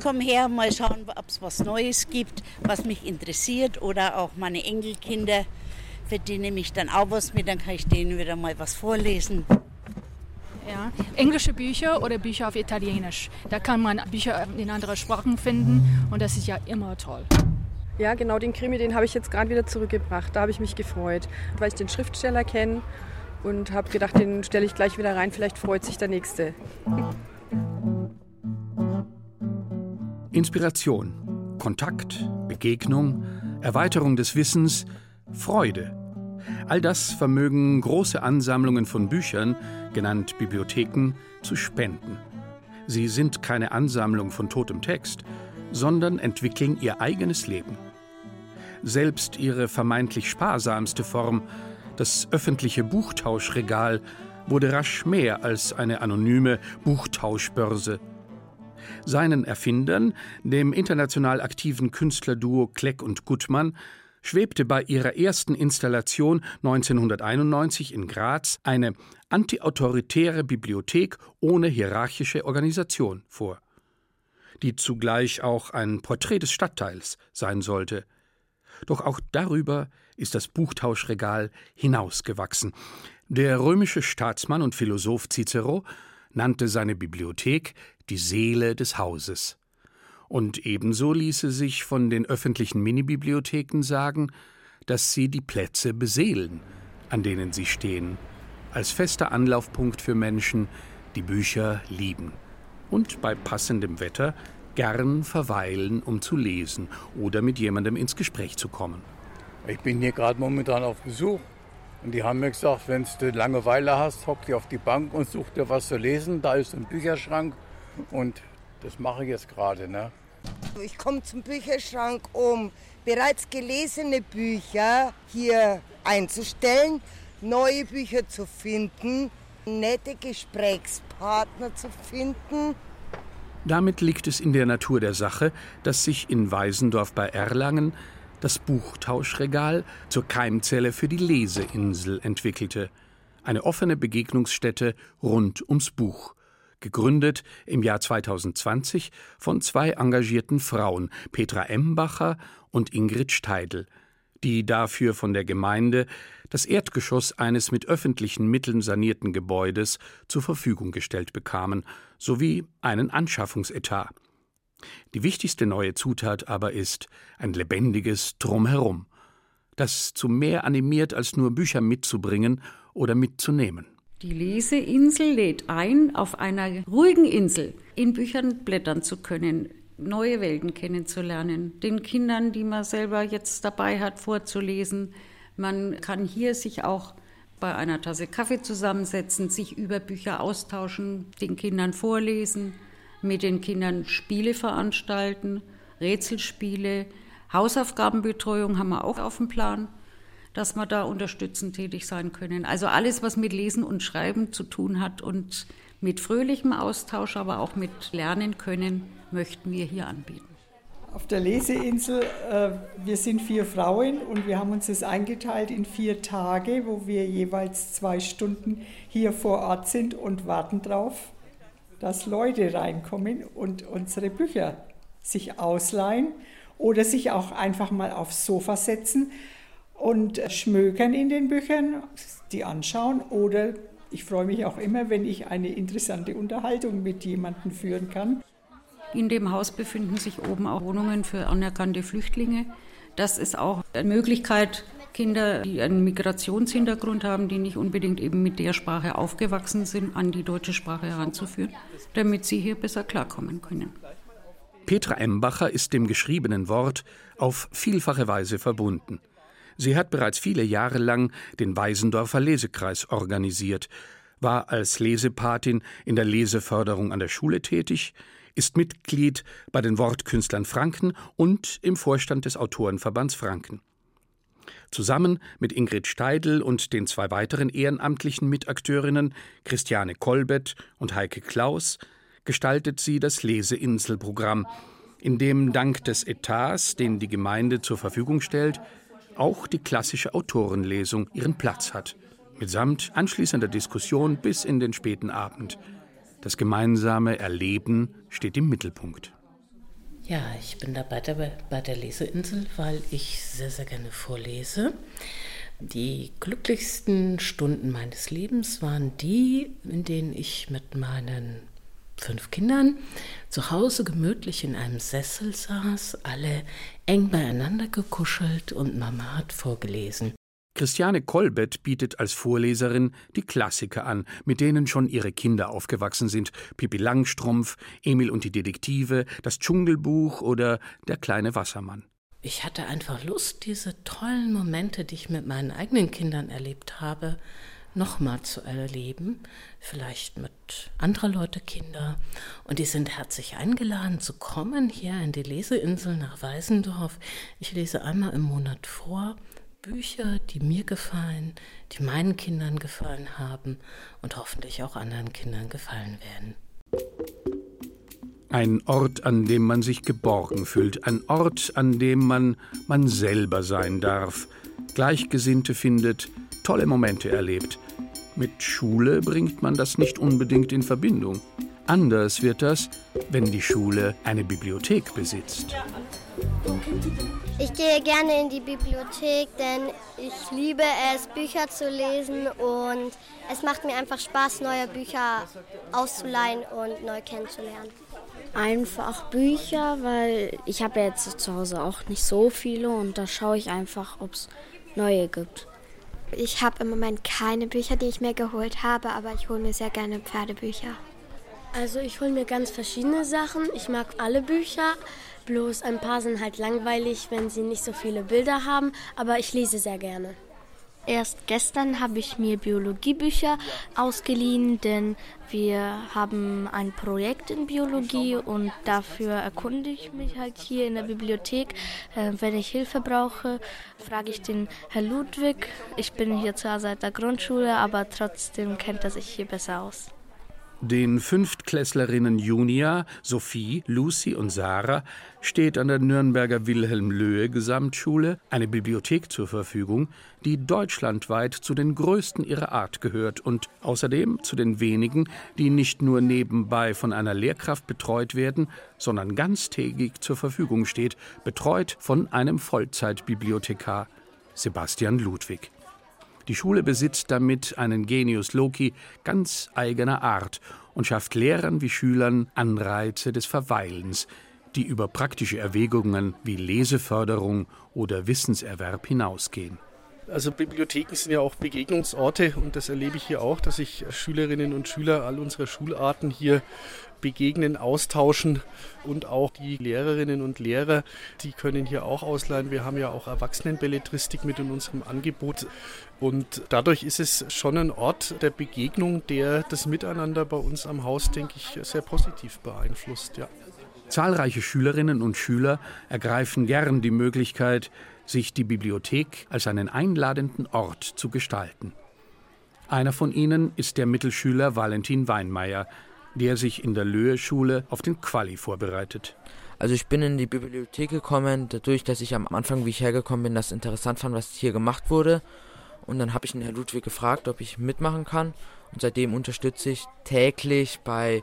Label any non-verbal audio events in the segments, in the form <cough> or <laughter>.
komme her, mal schauen, ob es was Neues gibt, was mich interessiert oder auch meine Enkelkinder, für die nehme ich dann auch was mit, dann kann ich denen wieder mal was vorlesen. Ja, englische Bücher oder Bücher auf Italienisch. Da kann man Bücher in anderen Sprachen finden und das ist ja immer toll. Ja, genau, den Krimi, den habe ich jetzt gerade wieder zurückgebracht. Da habe ich mich gefreut, weil ich den Schriftsteller kenne und habe gedacht, den stelle ich gleich wieder rein. Vielleicht freut sich der Nächste. Inspiration, Kontakt, Begegnung, Erweiterung des Wissens, Freude. All das vermögen große Ansammlungen von Büchern, genannt Bibliotheken, zu spenden. Sie sind keine Ansammlung von totem Text, sondern entwickeln ihr eigenes Leben. Selbst ihre vermeintlich sparsamste Form, das öffentliche Buchtauschregal, wurde rasch mehr als eine anonyme Buchtauschbörse. Seinen Erfindern, dem international aktiven Künstlerduo Kleck und Gutmann, schwebte bei ihrer ersten Installation 1991 in Graz eine antiautoritäre Bibliothek ohne hierarchische Organisation vor, die zugleich auch ein Porträt des Stadtteils sein sollte. Doch auch darüber ist das Buchtauschregal hinausgewachsen. Der römische Staatsmann und Philosoph Cicero nannte seine Bibliothek die Seele des Hauses. Und ebenso ließe sich von den öffentlichen Minibibliotheken sagen, dass sie die Plätze beseelen, an denen sie stehen, als fester Anlaufpunkt für Menschen, die Bücher lieben und bei passendem Wetter gern verweilen, um zu lesen oder mit jemandem ins Gespräch zu kommen. Ich bin hier gerade momentan auf Besuch und die haben mir gesagt, wenn du Langeweile hast, hock dir auf die Bank und such dir was zu lesen. Da ist ein Bücherschrank und das mache ich jetzt gerade. Ne? Ich komme zum Bücherschrank, um bereits gelesene Bücher hier einzustellen, neue Bücher zu finden, nette Gesprächspartner zu finden. Damit liegt es in der Natur der Sache, dass sich in Weisendorf bei Erlangen das Buchtauschregal zur Keimzelle für die Leseinsel entwickelte, eine offene Begegnungsstätte rund ums Buch, gegründet im Jahr 2020 von zwei engagierten Frauen, Petra Embacher und Ingrid Steidl, die dafür von der Gemeinde das Erdgeschoss eines mit öffentlichen Mitteln sanierten Gebäudes zur Verfügung gestellt bekamen, sowie einen Anschaffungsetat. Die wichtigste neue Zutat aber ist ein lebendiges Drumherum, das zu mehr animiert, als nur Bücher mitzubringen oder mitzunehmen. Die Leseinsel lädt ein, auf einer ruhigen Insel in Büchern blättern zu können, neue Welten kennenzulernen, den Kindern, die man selber jetzt dabei hat, vorzulesen. Man kann hier sich auch bei einer Tasse Kaffee zusammensetzen, sich über Bücher austauschen, den Kindern vorlesen mit den Kindern Spiele veranstalten, Rätselspiele, Hausaufgabenbetreuung haben wir auch auf dem Plan, dass wir da unterstützend tätig sein können. Also alles, was mit Lesen und Schreiben zu tun hat und mit fröhlichem Austausch, aber auch mit Lernen können, möchten wir hier anbieten. Auf der Leseinsel, äh, wir sind vier Frauen und wir haben uns das eingeteilt in vier Tage, wo wir jeweils zwei Stunden hier vor Ort sind und warten drauf, dass Leute reinkommen und unsere Bücher sich ausleihen oder sich auch einfach mal aufs Sofa setzen und schmökern in den Büchern, die anschauen oder ich freue mich auch immer, wenn ich eine interessante Unterhaltung mit jemandem führen kann. In dem Haus befinden sich oben auch Wohnungen für anerkannte Flüchtlinge. Das ist auch eine Möglichkeit, Kinder, die einen Migrationshintergrund haben, die nicht unbedingt eben mit der Sprache aufgewachsen sind, an die deutsche Sprache heranzuführen, damit sie hier besser klarkommen können. Petra Embacher ist dem geschriebenen Wort auf vielfache Weise verbunden. Sie hat bereits viele Jahre lang den Weisendorfer Lesekreis organisiert, war als Lesepatin in der Leseförderung an der Schule tätig, ist Mitglied bei den Wortkünstlern Franken und im Vorstand des Autorenverbands Franken. Zusammen mit Ingrid Steidl und den zwei weiteren ehrenamtlichen Mitakteurinnen Christiane Kolbett und Heike Klaus gestaltet sie das Leseinselprogramm, in dem dank des Etats, den die Gemeinde zur Verfügung stellt, auch die klassische Autorenlesung ihren Platz hat, mitsamt anschließender Diskussion bis in den späten Abend. Das gemeinsame Erleben steht im Mittelpunkt. Ja, ich bin dabei bei der Leseinsel, weil ich sehr, sehr gerne vorlese. Die glücklichsten Stunden meines Lebens waren die, in denen ich mit meinen fünf Kindern zu Hause gemütlich in einem Sessel saß, alle eng beieinander gekuschelt und Mama hat vorgelesen. Christiane Kolbett bietet als Vorleserin die Klassiker an, mit denen schon ihre Kinder aufgewachsen sind: Pippi Langstrumpf, Emil und die Detektive, das Dschungelbuch oder Der kleine Wassermann. Ich hatte einfach Lust, diese tollen Momente, die ich mit meinen eigenen Kindern erlebt habe, nochmal zu erleben, vielleicht mit anderer Leute Kinder. Und die sind herzlich eingeladen zu kommen hier in die Leseinsel nach Weißendorf. Ich lese einmal im Monat vor Bücher, die mir gefallen, die meinen Kindern gefallen haben und hoffentlich auch anderen Kindern gefallen werden. Ein Ort, an dem man sich geborgen fühlt, ein Ort, an dem man man selber sein darf, Gleichgesinnte findet, tolle Momente erlebt. Mit Schule bringt man das nicht unbedingt in Verbindung. Anders wird das, wenn die Schule eine Bibliothek besitzt. Ich gehe gerne in die Bibliothek, denn ich liebe es, Bücher zu lesen und es macht mir einfach Spaß, neue Bücher auszuleihen und neu kennenzulernen. Einfach Bücher, weil ich habe jetzt zu Hause auch nicht so viele und da schaue ich einfach, ob es neue gibt. Ich habe im Moment keine Bücher, die ich mir geholt habe, aber ich hole mir sehr gerne Pferdebücher. Also ich hole mir ganz verschiedene Sachen. Ich mag alle Bücher, Bloß ein paar sind halt langweilig, wenn sie nicht so viele Bilder haben, aber ich lese sehr gerne. Erst gestern habe ich mir Biologiebücher ausgeliehen, denn wir haben ein Projekt in Biologie und dafür erkunde ich mich halt hier in der Bibliothek. Äh, wenn ich Hilfe brauche, frage ich den Herr Ludwig. Ich bin hier zwar seit der Grundschule, aber trotzdem kennt er sich hier besser aus. Den Fünftklässlerinnen Junia, Sophie, Lucy und Sarah steht an der Nürnberger Wilhelm Löhe Gesamtschule eine Bibliothek zur Verfügung, die deutschlandweit zu den größten ihrer Art gehört und außerdem zu den wenigen, die nicht nur nebenbei von einer Lehrkraft betreut werden, sondern ganztägig zur Verfügung steht, betreut von einem Vollzeitbibliothekar, Sebastian Ludwig. Die Schule besitzt damit einen Genius Loci ganz eigener Art und schafft Lehrern wie Schülern Anreize des Verweilens, die über praktische Erwägungen wie Leseförderung oder Wissenserwerb hinausgehen. Also Bibliotheken sind ja auch Begegnungsorte und das erlebe ich hier auch, dass sich Schülerinnen und Schüler all unserer Schularten hier begegnen, austauschen und auch die Lehrerinnen und Lehrer, die können hier auch ausleihen. Wir haben ja auch Erwachsenenbelletristik mit in unserem Angebot und dadurch ist es schon ein Ort der Begegnung, der das Miteinander bei uns am Haus, denke ich, sehr positiv beeinflusst. Ja. Zahlreiche Schülerinnen und Schüler ergreifen gern die Möglichkeit, sich die Bibliothek als einen einladenden Ort zu gestalten. Einer von ihnen ist der Mittelschüler Valentin Weinmeier, der sich in der Löhe-Schule auf den Quali vorbereitet. Also ich bin in die Bibliothek gekommen, dadurch, dass ich am Anfang, wie ich hergekommen bin, das interessant fand, was hier gemacht wurde. Und dann habe ich den Herrn Ludwig gefragt, ob ich mitmachen kann. Und seitdem unterstütze ich täglich bei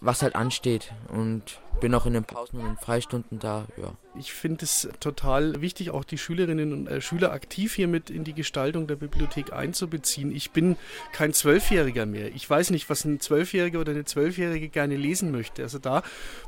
was halt ansteht. Und bin auch in den Pausen und Freistunden da, ja. Ich finde es total wichtig, auch die Schülerinnen und äh, Schüler aktiv hier mit in die Gestaltung der Bibliothek einzubeziehen. Ich bin kein Zwölfjähriger mehr. Ich weiß nicht, was ein Zwölfjähriger oder eine Zwölfjährige gerne lesen möchte. Also da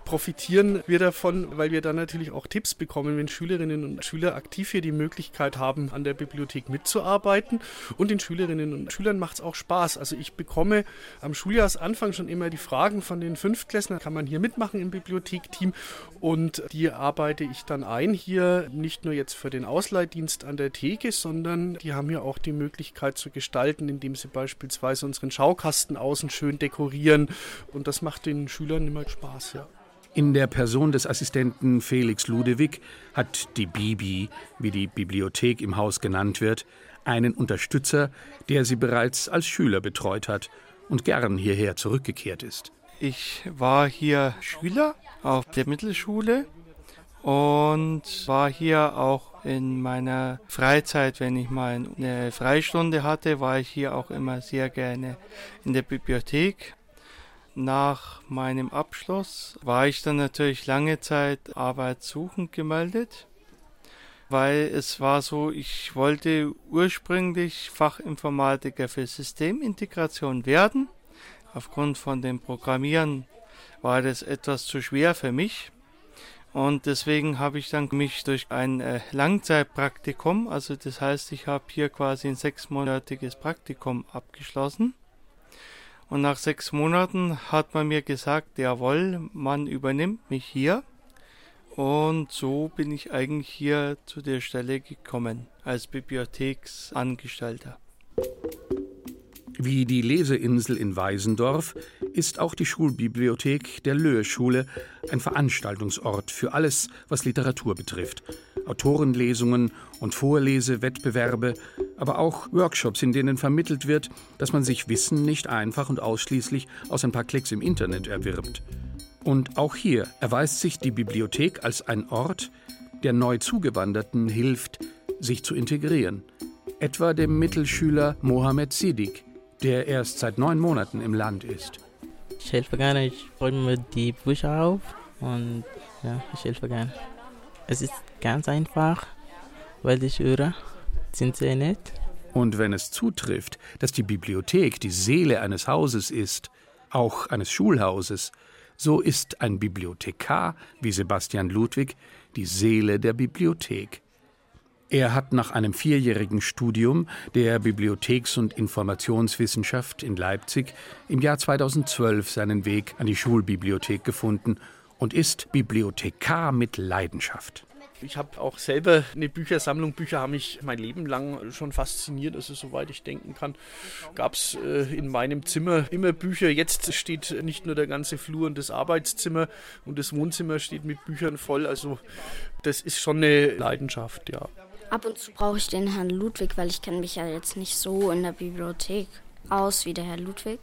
profitieren wir davon, weil wir dann natürlich auch Tipps bekommen, wenn Schülerinnen und Schüler aktiv hier die Möglichkeit haben, an der Bibliothek mitzuarbeiten. Und den Schülerinnen und Schülern macht es auch Spaß. Also ich bekomme am Schuljahresanfang schon immer die Fragen von den Fünftklässlern, kann man hier mitmachen im Bibliothek? Bibliothekteam und die arbeite ich dann ein hier nicht nur jetzt für den Ausleihdienst an der Theke, sondern die haben ja auch die Möglichkeit zu gestalten, indem sie beispielsweise unseren Schaukasten außen schön dekorieren und das macht den Schülern immer Spaß, ja. In der Person des Assistenten Felix Ludewig hat die Bibi, wie die Bibliothek im Haus genannt wird, einen Unterstützer, der sie bereits als Schüler betreut hat und gern hierher zurückgekehrt ist. Ich war hier Schüler auf der Mittelschule und war hier auch in meiner Freizeit, wenn ich mal eine Freistunde hatte, war ich hier auch immer sehr gerne in der Bibliothek. nach meinem Abschluss war ich dann natürlich lange Zeit arbeitssuchend gemeldet, weil es war so, ich wollte ursprünglich Fachinformatiker für Systemintegration werden. Aufgrund von dem Programmieren war das etwas zu schwer für mich. Und deswegen habe ich dann mich durch ein äh, Langzeitpraktikum, also das heißt, ich habe hier quasi ein sechsmonatiges Praktikum abgeschlossen. Und nach sechs Monaten hat man mir gesagt, jawohl, man übernimmt mich hier. Und so bin ich eigentlich hier zu der Stelle gekommen als Bibliotheksangestellter. Wie die Leseinsel in Weisendorf ist auch die Schulbibliothek der Löhe-Schule ein Veranstaltungsort für alles, was Literatur betrifft. Autorenlesungen und Vorlesewettbewerbe, aber auch Workshops, in denen vermittelt wird, dass man sich Wissen nicht einfach und ausschließlich aus ein paar Klicks im Internet erwirbt. Und auch hier erweist sich die Bibliothek als ein Ort, der neu Zugewanderten hilft, sich zu integrieren. Etwa dem Mittelschüler Mohamed Sidik, der erst seit neun Monaten im Land ist. Ich helfe gerne, ich räume mir die Bücher auf und ja, ich helfe gerne. Es ist ganz einfach, weil die Schüler sind sehr nett. Und wenn es zutrifft, dass die Bibliothek die Seele eines Hauses ist, auch eines Schulhauses, so ist ein Bibliothekar wie Sebastian Ludwig die Seele der Bibliothek. Er hat nach einem vierjährigen Studium der Bibliotheks- und Informationswissenschaft in Leipzig im Jahr 2012 seinen Weg an die Schulbibliothek gefunden und ist Bibliothekar mit Leidenschaft. Ich habe auch selber eine Büchersammlung. Bücher haben mich mein Leben lang schon fasziniert. Also soweit ich denken kann, gab es äh, in meinem Zimmer immer Bücher. Jetzt steht nicht nur der ganze Flur und das Arbeitszimmer und das Wohnzimmer steht mit Büchern voll. Also das ist schon eine Leidenschaft, ja. Ab und zu brauche ich den Herrn Ludwig, weil ich kenne mich ja jetzt nicht so in der Bibliothek aus wie der Herr Ludwig.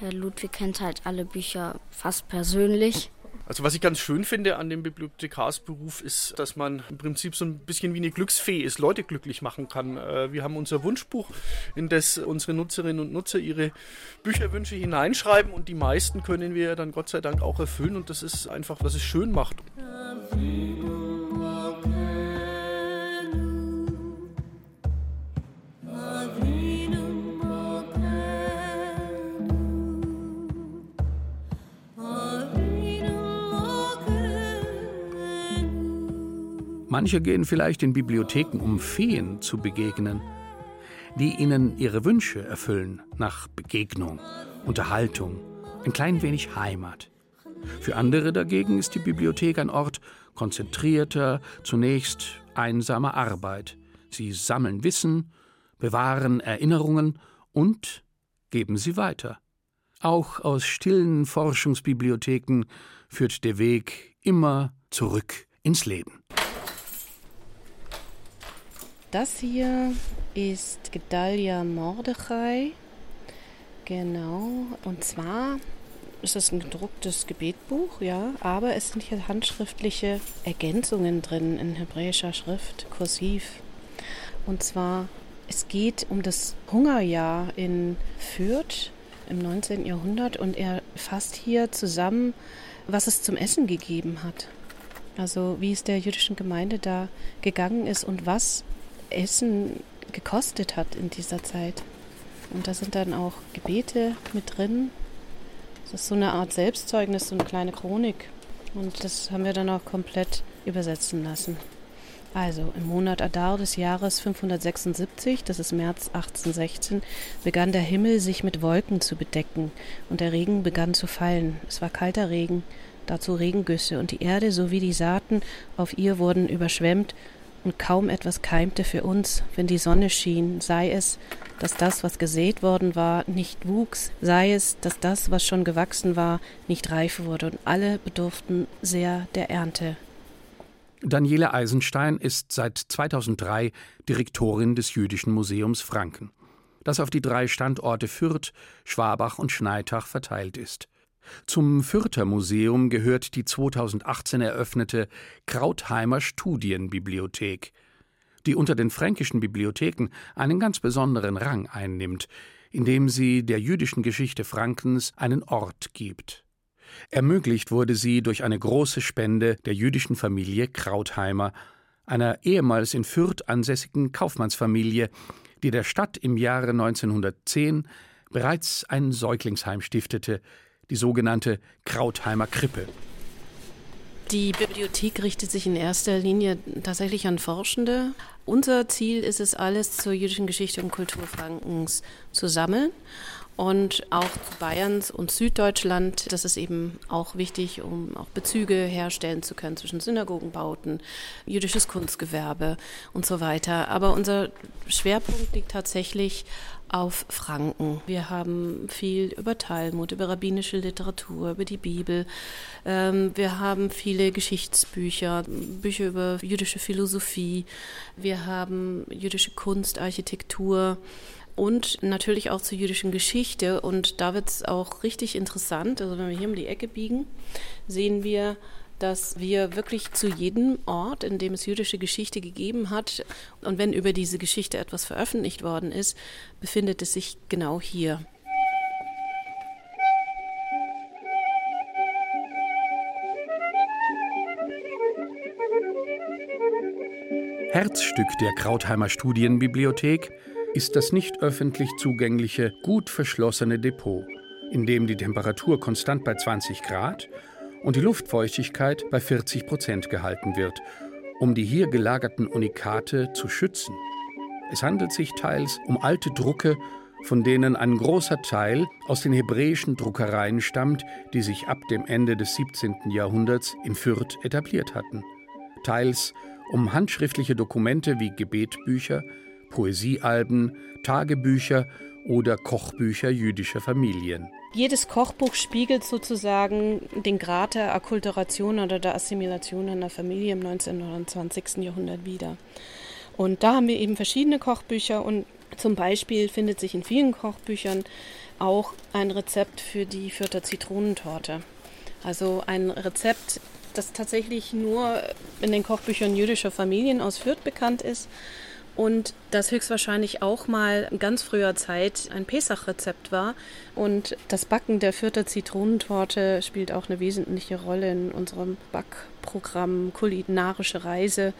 Herr Ludwig kennt halt alle Bücher fast persönlich. Also was ich ganz schön finde an dem Bibliothekarsberuf ist, dass man im Prinzip so ein bisschen wie eine Glücksfee ist, Leute glücklich machen kann. Äh, wir haben unser Wunschbuch, in das unsere Nutzerinnen und Nutzer ihre Bücherwünsche hineinschreiben und die meisten können wir dann Gott sei Dank auch erfüllen und das ist einfach, was es schön macht. Manche gehen vielleicht in Bibliotheken, um Feen zu begegnen, die ihnen ihre Wünsche erfüllen nach Begegnung, Unterhaltung, ein klein wenig Heimat. Für andere dagegen ist die Bibliothek ein Ort konzentrierter, zunächst einsamer Arbeit. Sie sammeln Wissen, bewahren Erinnerungen und geben sie weiter. Auch aus stillen Forschungsbibliotheken führt der Weg immer zurück ins Leben. Das hier ist Gedalia Mordechai. Genau. Und zwar ist es ein gedrucktes Gebetbuch, ja, aber es sind hier handschriftliche Ergänzungen drin in hebräischer Schrift, kursiv. Und zwar, es geht um das Hungerjahr in Fürth im 19. Jahrhundert und er fasst hier zusammen, was es zum Essen gegeben hat. Also wie es der jüdischen Gemeinde da gegangen ist und was Essen gekostet hat in dieser Zeit. Und da sind dann auch Gebete mit drin. Das ist so eine Art Selbstzeugnis, so eine kleine Chronik. Und das haben wir dann auch komplett übersetzen lassen. Also im Monat Adar des Jahres 576, das ist März 1816, begann der Himmel sich mit Wolken zu bedecken und der Regen begann zu fallen. Es war kalter Regen, dazu Regengüsse und die Erde sowie die Saaten auf ihr wurden überschwemmt und kaum etwas keimte für uns, wenn die Sonne schien, sei es, dass das, was gesät worden war, nicht wuchs, sei es, dass das, was schon gewachsen war, nicht reif wurde, und alle bedurften sehr der Ernte. Daniele Eisenstein ist seit 2003 Direktorin des Jüdischen Museums Franken, das auf die drei Standorte Fürth, Schwabach und Schneitach verteilt ist. Zum Fürther Museum gehört die 2018 eröffnete Krautheimer Studienbibliothek, die unter den fränkischen Bibliotheken einen ganz besonderen Rang einnimmt, indem sie der jüdischen Geschichte Frankens einen Ort gibt. Ermöglicht wurde sie durch eine große Spende der jüdischen Familie Krautheimer, einer ehemals in Fürth ansässigen Kaufmannsfamilie, die der Stadt im Jahre 1910 bereits ein Säuglingsheim stiftete, die sogenannte Krautheimer Krippe. Die Bibliothek richtet sich in erster Linie tatsächlich an Forschende. Unser Ziel ist es, alles zur jüdischen Geschichte und Kultur Frankens zu sammeln und auch Bayerns und Süddeutschland. Das ist eben auch wichtig, um auch Bezüge herstellen zu können zwischen Synagogenbauten, jüdisches Kunstgewerbe und so weiter. Aber unser Schwerpunkt liegt tatsächlich auf Franken. Wir haben viel über Talmud, über rabbinische Literatur, über die Bibel. Ähm, wir haben viele Geschichtsbücher, Bücher über jüdische Philosophie. Wir haben jüdische Kunst, Architektur und natürlich auch zur jüdischen Geschichte. Und da wird es auch richtig interessant. Also wenn wir hier um die Ecke biegen, sehen wir, dass wir wirklich zu jedem Ort, in dem es jüdische Geschichte gegeben hat, und wenn über diese Geschichte etwas veröffentlicht worden ist, befindet es sich genau hier. Herzstück der Krautheimer Studienbibliothek ist das nicht öffentlich zugängliche, gut verschlossene Depot, in dem die Temperatur konstant bei 20 Grad und die Luftfeuchtigkeit bei 40 Prozent gehalten wird, um die hier gelagerten Unikate zu schützen. Es handelt sich teils um alte Drucke, von denen ein großer Teil aus den hebräischen Druckereien stammt, die sich ab dem Ende des 17. Jahrhunderts in Fürth etabliert hatten. Teils um handschriftliche Dokumente wie Gebetbücher, Poesiealben, Tagebücher oder Kochbücher jüdischer Familien. Jedes Kochbuch spiegelt sozusagen den Grad der Akkulturation oder der Assimilation einer Familie im 19. oder 20. Jahrhundert wider. Und da haben wir eben verschiedene Kochbücher und zum Beispiel findet sich in vielen Kochbüchern auch ein Rezept für die Fürther Zitronentorte. Also ein Rezept, das tatsächlich nur in den Kochbüchern jüdischer Familien aus Fürth bekannt ist und das höchstwahrscheinlich auch mal in ganz früher Zeit ein Pesach-Rezept war. Und das Backen der Fürther Zitronentorte spielt auch eine wesentliche Rolle in unserem Backprogramm Kulinarische Reise,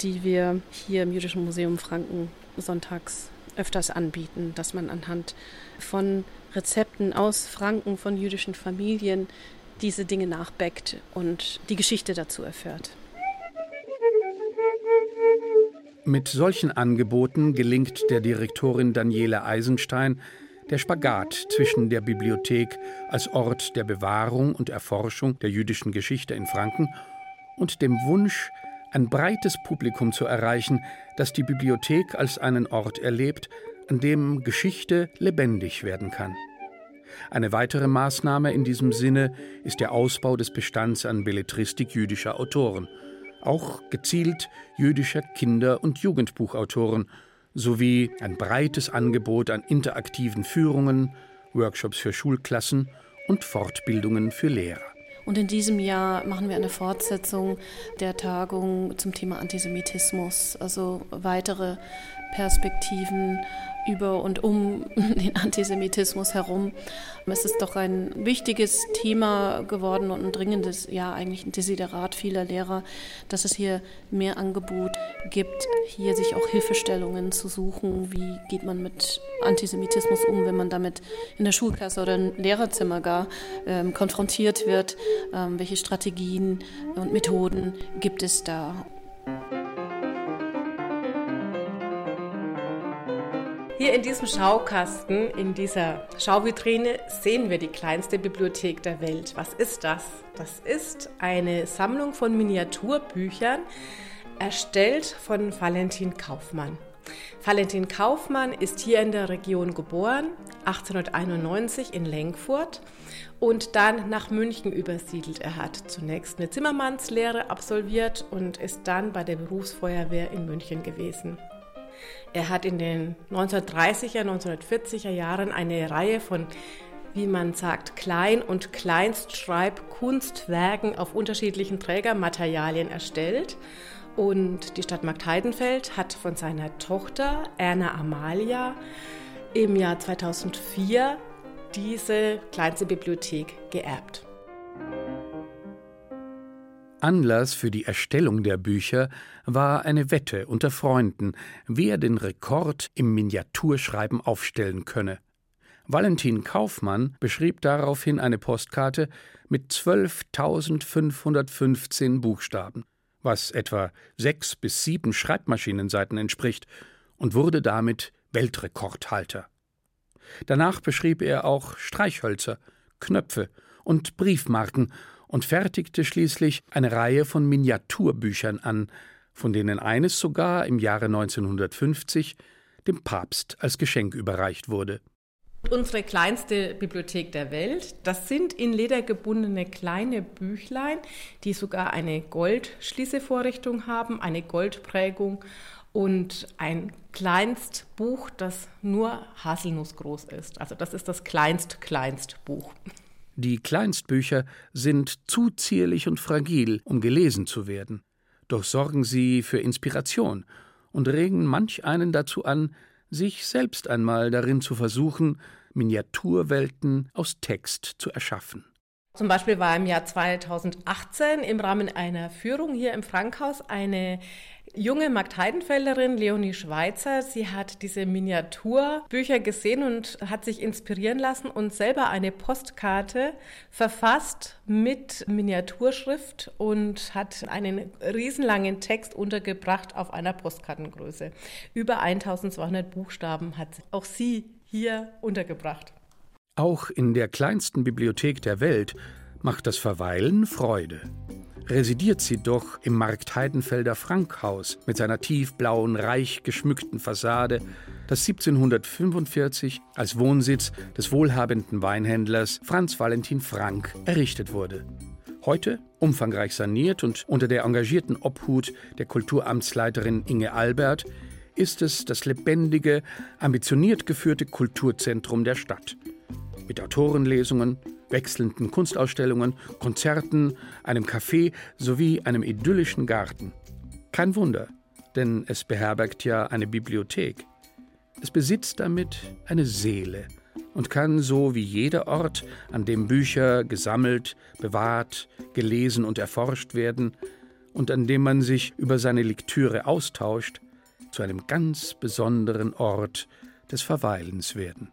die wir hier im Jüdischen Museum Franken sonntags öfters anbieten, dass man anhand von Rezepten aus Franken, von jüdischen Familien diese Dinge nachbackt und die Geschichte dazu erfährt. Mit solchen Angeboten gelingt der Direktorin Daniele Eisenstein der Spagat zwischen der Bibliothek als Ort der Bewahrung und Erforschung der jüdischen Geschichte in Franken und dem Wunsch, ein breites Publikum zu erreichen, das die Bibliothek als einen Ort erlebt, an dem Geschichte lebendig werden kann. Eine weitere Maßnahme in diesem Sinne ist der Ausbau des Bestands an Belletristik jüdischer Autoren – auch gezielt jüdischer Kinder- und Jugendbuchautoren sowie ein breites Angebot an interaktiven Führungen, Workshops für Schulklassen und Fortbildungen für Lehrer. Und in diesem Jahr machen wir eine Fortsetzung der Tagung zum Thema Antisemitismus, also weitere Perspektiven über und um <laughs> den Antisemitismus herum. Es ist doch ein wichtiges Thema geworden und ein dringendes, ja eigentlich ein Desiderat vieler Lehrer, dass es hier mehr Angebot gibt, hier sich auch Hilfestellungen zu suchen. Wie geht man mit Antisemitismus um, wenn man damit in der Schulklasse oder im Lehrerzimmer gar ähm, konfrontiert wird? Ähm, welche Strategien und Methoden gibt es da? Hier in diesem Schaukasten, in dieser Schauvitrine, sehen wir die kleinste Bibliothek der Welt. Was ist das? Das ist eine Sammlung von Miniaturbüchern, erstellt von Valentin Kaufmann. Valentin Kaufmann ist hier in der Region geboren, 1891 in Lenkfurt und dann nach München übersiedelt. Er hat zunächst eine Zimmermannslehre absolviert und ist dann bei der Berufsfeuerwehr in München gewesen. Er hat in den 1930er, 1940er Jahren eine Reihe von, wie man sagt, Klein- und Kleinstschreibkunstwerken auf unterschiedlichen Trägermaterialien erstellt. Und die Stadt Marktheidenfeld hat von seiner Tochter Erna Amalia im Jahr 2004 diese kleinste Bibliothek geerbt. Anlass für die Erstellung der Bücher war eine Wette unter Freunden, wer den Rekord im Miniaturschreiben aufstellen könne. Valentin Kaufmann beschrieb daraufhin eine Postkarte mit 12.515 Buchstaben, was etwa sechs bis sieben Schreibmaschinenseiten entspricht, und wurde damit Weltrekordhalter. Danach beschrieb er auch Streichhölzer, Knöpfe und Briefmarken und fertigte schließlich eine Reihe von Miniaturbüchern an, von denen eines sogar im Jahre 1950 dem Papst als Geschenk überreicht wurde. Unsere kleinste Bibliothek der Welt, das sind in Leder gebundene kleine Büchlein, die sogar eine Goldschließevorrichtung haben, eine Goldprägung und ein Kleinstbuch, das nur haselnussgroß ist. Also das ist das Kleinst-Kleinstbuch. Die Kleinstbücher sind zu zierlich und fragil, um gelesen zu werden. Doch sorgen sie für Inspiration und regen manch einen dazu an, sich selbst einmal darin zu versuchen, Miniaturwelten aus Text zu erschaffen. Zum Beispiel war im Jahr 2018 im Rahmen einer Führung hier im Frankhaus eine junge Markt-Heidenfelderin, Leonie Schweizer. Sie hat diese Miniaturbücher gesehen und hat sich inspirieren lassen und selber eine Postkarte verfasst mit Miniaturschrift und hat einen riesenlangen Text untergebracht auf einer Postkartengröße. Über 1200 Buchstaben hat auch sie hier untergebracht. Auch in der kleinsten Bibliothek der Welt macht das Verweilen Freude. Residiert sie doch im Marktheidenfelder Frankhaus mit seiner tiefblauen, reich geschmückten Fassade, das 1745 als Wohnsitz des wohlhabenden Weinhändlers Franz Valentin Frank errichtet wurde. Heute, umfangreich saniert und unter der engagierten Obhut der Kulturamtsleiterin Inge Albert, ist es das lebendige, ambitioniert geführte Kulturzentrum der Stadt mit Autorenlesungen, wechselnden Kunstausstellungen, Konzerten, einem Café sowie einem idyllischen Garten. Kein Wunder, denn es beherbergt ja eine Bibliothek. Es besitzt damit eine Seele und kann so wie jeder Ort, an dem Bücher gesammelt, bewahrt, gelesen und erforscht werden und an dem man sich über seine Lektüre austauscht, zu einem ganz besonderen Ort des Verweilens werden.